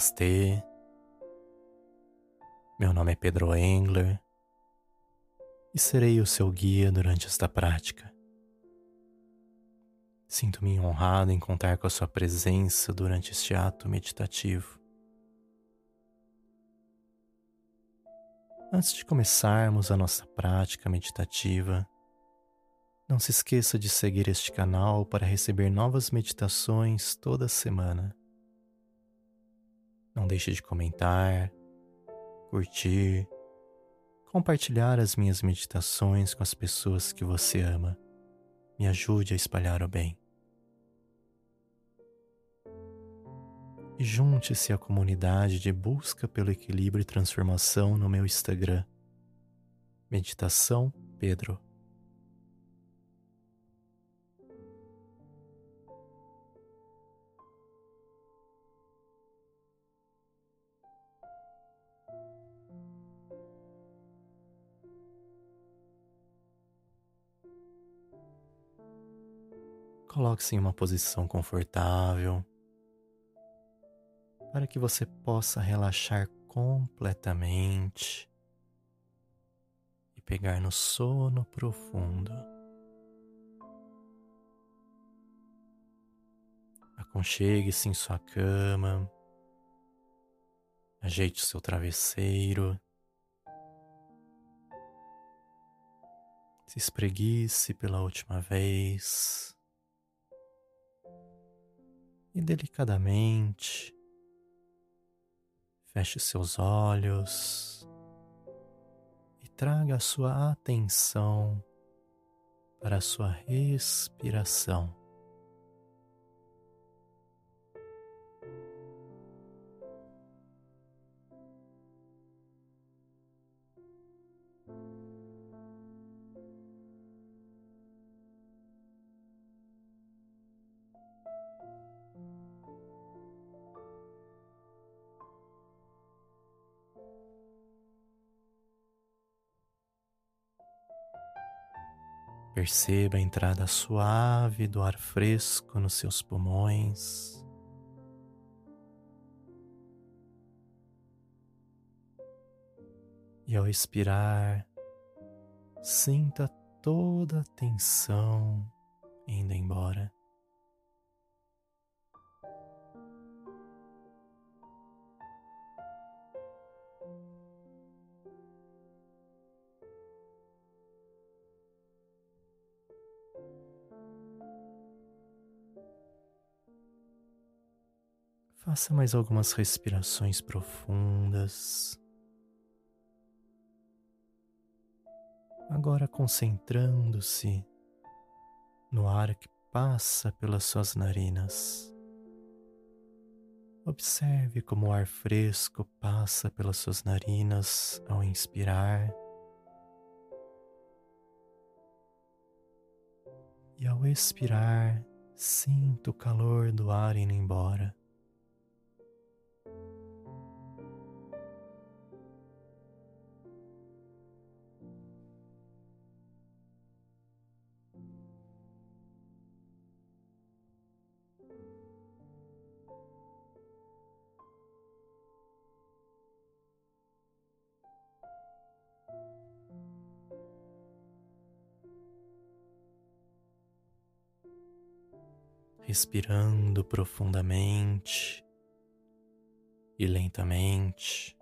Namastê. Meu nome é Pedro Engler e serei o seu guia durante esta prática. Sinto-me honrado em contar com a sua presença durante este ato meditativo. Antes de começarmos a nossa prática meditativa, não se esqueça de seguir este canal para receber novas meditações toda semana. Não deixe de comentar, curtir, compartilhar as minhas meditações com as pessoas que você ama. Me ajude a espalhar o bem. E junte-se à comunidade de busca pelo equilíbrio e transformação no meu Instagram. Meditação Pedro. Coloque-se em uma posição confortável para que você possa relaxar completamente e pegar no sono profundo. Aconchegue-se em sua cama, ajeite o seu travesseiro, se espreguice pela última vez e delicadamente feche seus olhos e traga a sua atenção para a sua respiração. Perceba a entrada suave do ar fresco nos seus pulmões. E ao expirar, sinta toda a tensão indo embora. Faça mais algumas respirações profundas. Agora concentrando-se no ar que passa pelas suas narinas. Observe como o ar fresco passa pelas suas narinas ao inspirar e ao expirar, sinta o calor do ar indo embora. Respirando profundamente e lentamente.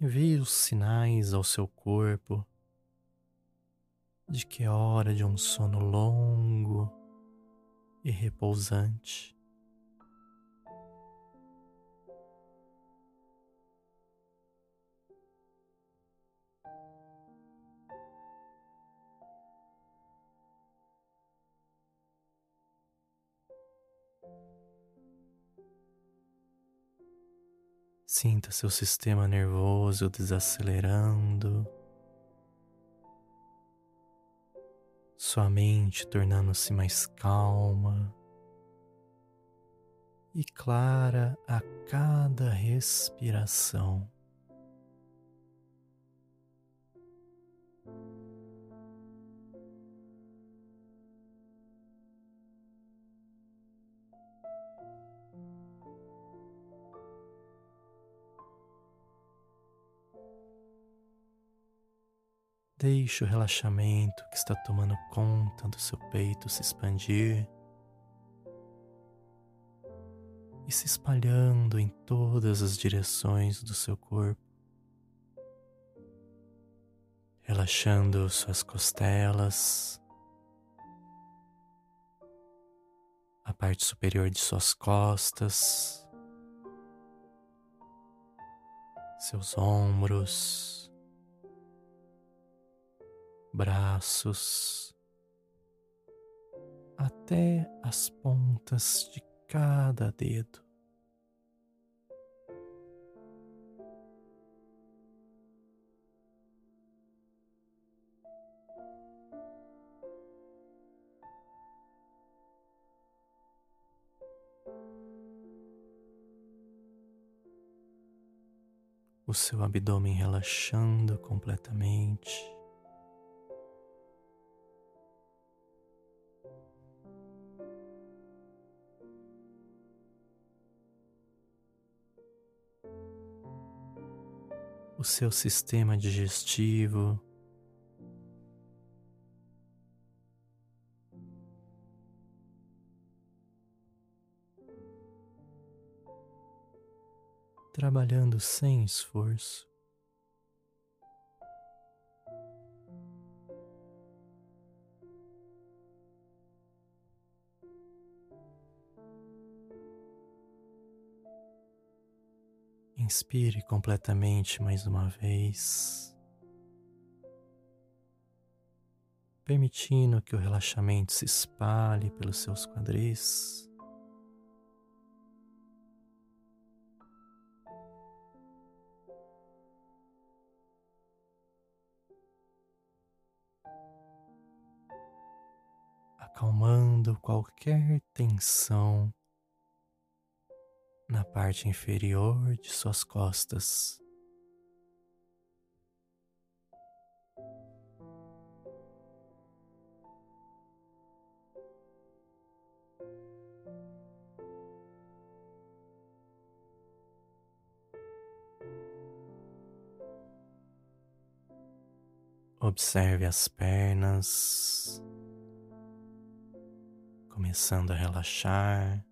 Envie os sinais ao seu corpo de que é hora de um sono longo e repousante. Sinta seu sistema nervoso desacelerando, sua mente tornando-se mais calma e clara a cada respiração. Deixe o relaxamento que está tomando conta do seu peito se expandir e se espalhando em todas as direções do seu corpo, relaxando suas costelas, a parte superior de suas costas, seus ombros, braços, até as pontas de cada dedo. O seu abdômen relaxando completamente. O seu sistema digestivo. Trabalhando sem esforço. Inspire completamente mais uma vez, permitindo que o relaxamento se espalhe pelos seus quadris. Acalmando qualquer tensão na parte inferior de suas costas. Observe as pernas começando a relaxar.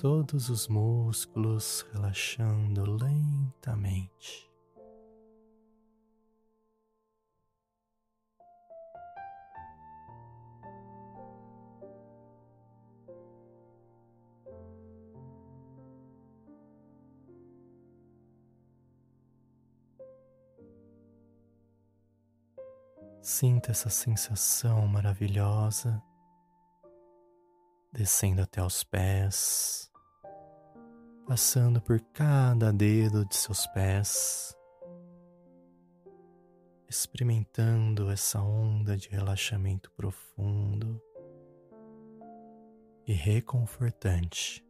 Todos os músculos relaxando lentamente. Sinta essa sensação maravilhosa descendo até os pés passando por cada dedo de seus pés, experimentando essa onda de relaxamento profundo e reconfortante.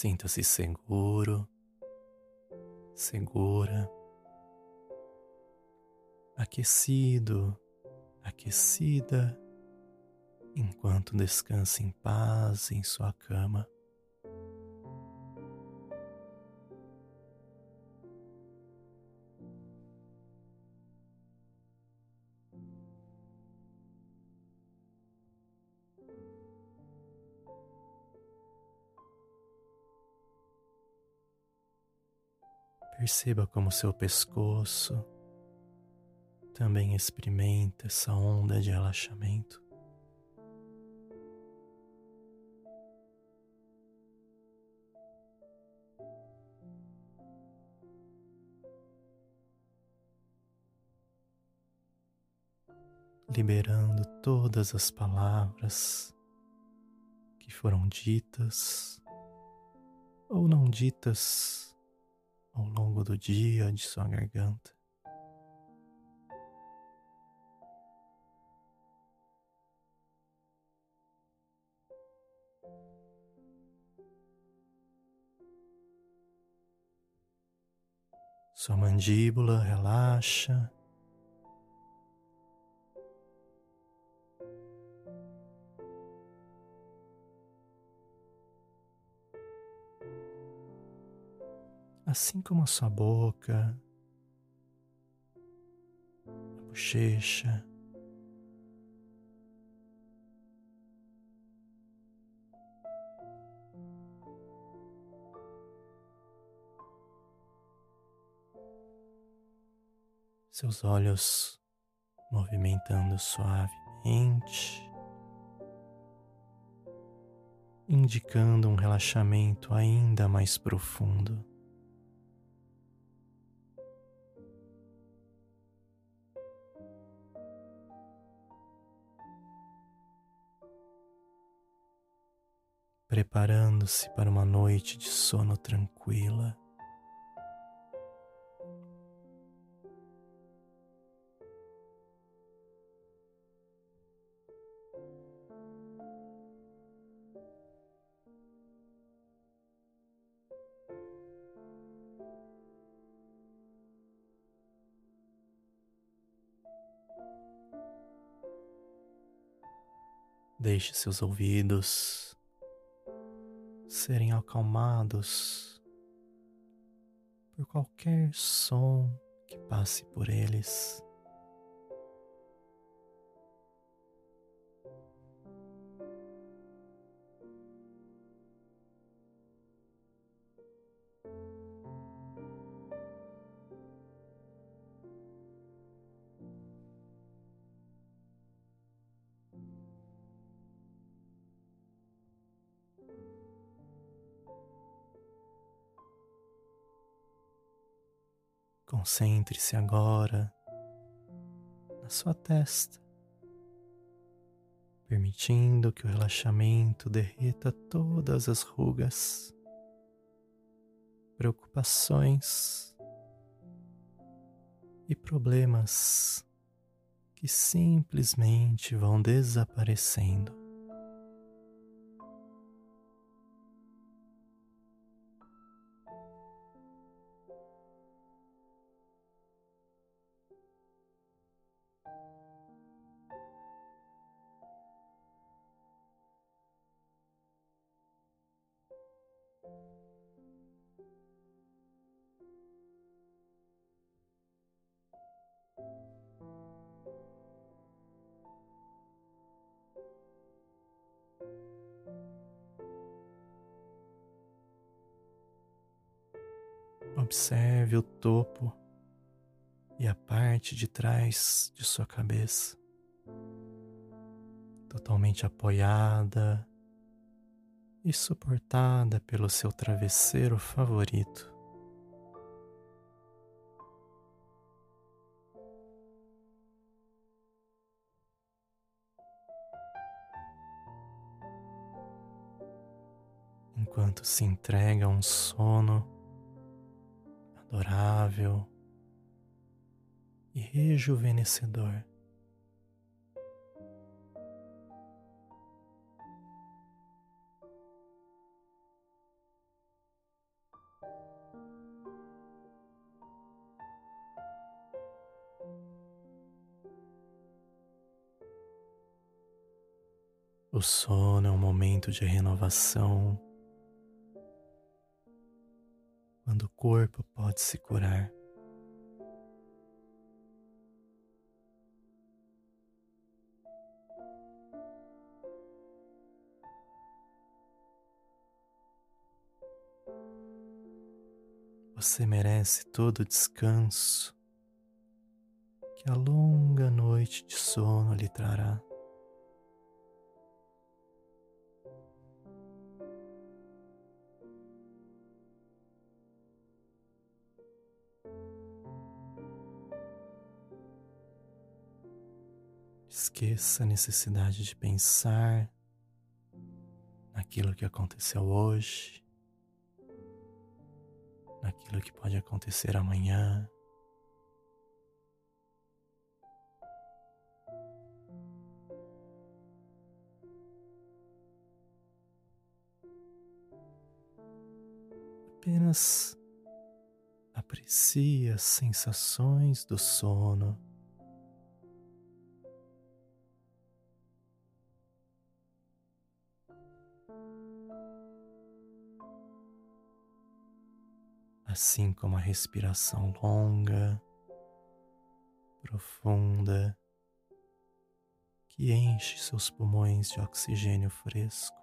Sinta-se seguro, segura, aquecido, aquecida, enquanto descansa em paz em sua cama. Perceba como seu pescoço também experimenta essa onda de relaxamento. Liberando todas as palavras que foram ditas ou não ditas ao longo do dia de sua garganta. Sua mandíbula relaxa. Assim como a sua boca, a bochecha, seus olhos movimentando suavemente, indicando um relaxamento ainda mais profundo. Preparando-se para uma noite de sono tranquila. Deixe seus ouvidos serem acalmados por qualquer som que passe por eles. Concentre-se agora na sua testa, permitindo que o relaxamento derreta todas as rugas, preocupações e problemas que simplesmente vão desaparecendo. Observe o topo e a parte de trás de sua cabeça, totalmente apoiada e suportada pelo seu travesseiro favorito. Enquanto se entrega a um sono adorável e rejuvenescedor. O sono é um momento de renovação quando o corpo pode se curar. Você merece todo o descanso que a longa noite de sono lhe trará. Esqueça a necessidade de pensar naquilo que aconteceu hoje, naquilo que pode acontecer amanhã. Apenas Aprecie as sensações do sono. Assim como a respiração longa, profunda, que enche seus pulmões de oxigênio fresco.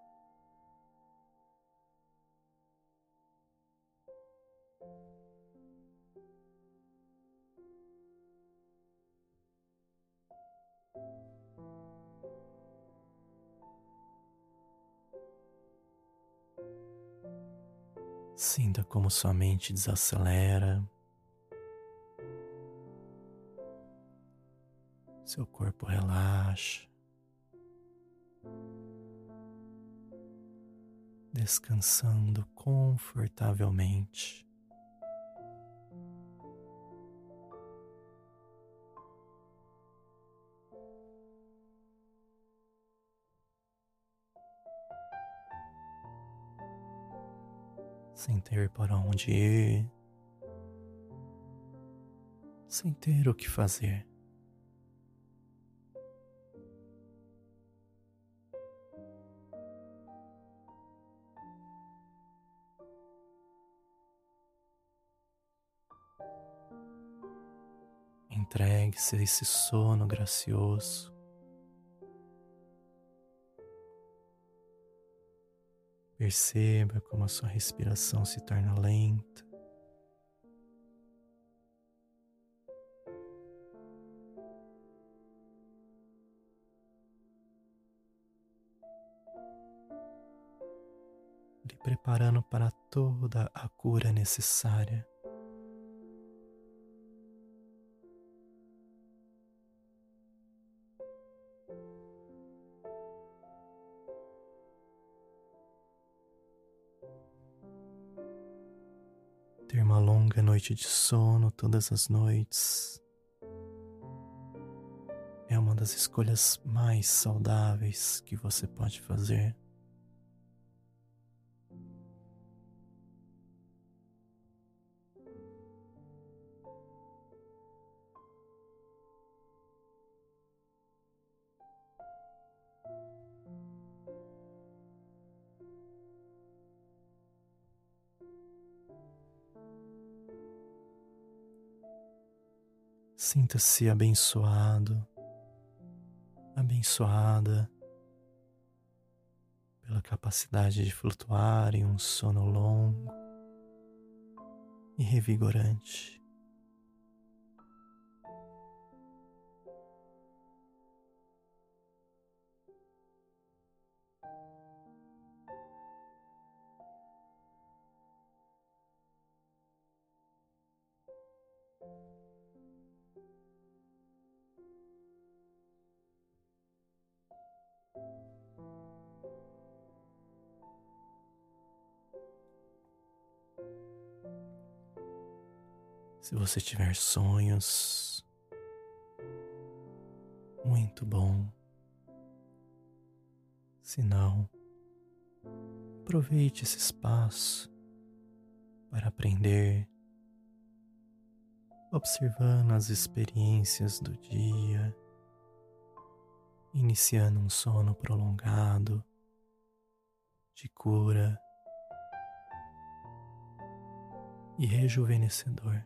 Sinta como sua mente desacelera, seu corpo relaxa, descansando confortavelmente. Sem ter para onde ir, sem ter o que fazer. Entregue-se a esse sono gracioso. Perceba como a sua respiração se torna lenta. Lhe preparando para toda a cura necessária. Noite de sono todas as noites é uma das escolhas mais saudáveis que você pode fazer. Sinta-se abençoado, abençoada pela capacidade de flutuar em um sono longo e revigorante. Se você tiver sonhos, muito bom. Se não, aproveite esse espaço para aprender, observando as experiências do dia, iniciando um sono prolongado de cura e rejuvenescedor.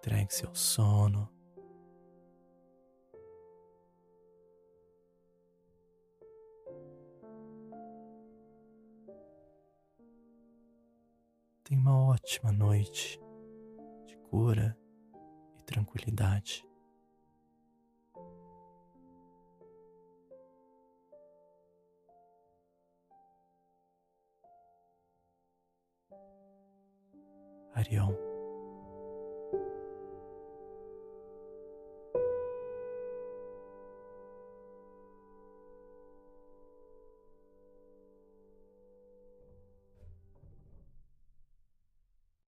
Entregue-se ao sono. Tenha uma ótima noite de cura e tranquilidade. Arião.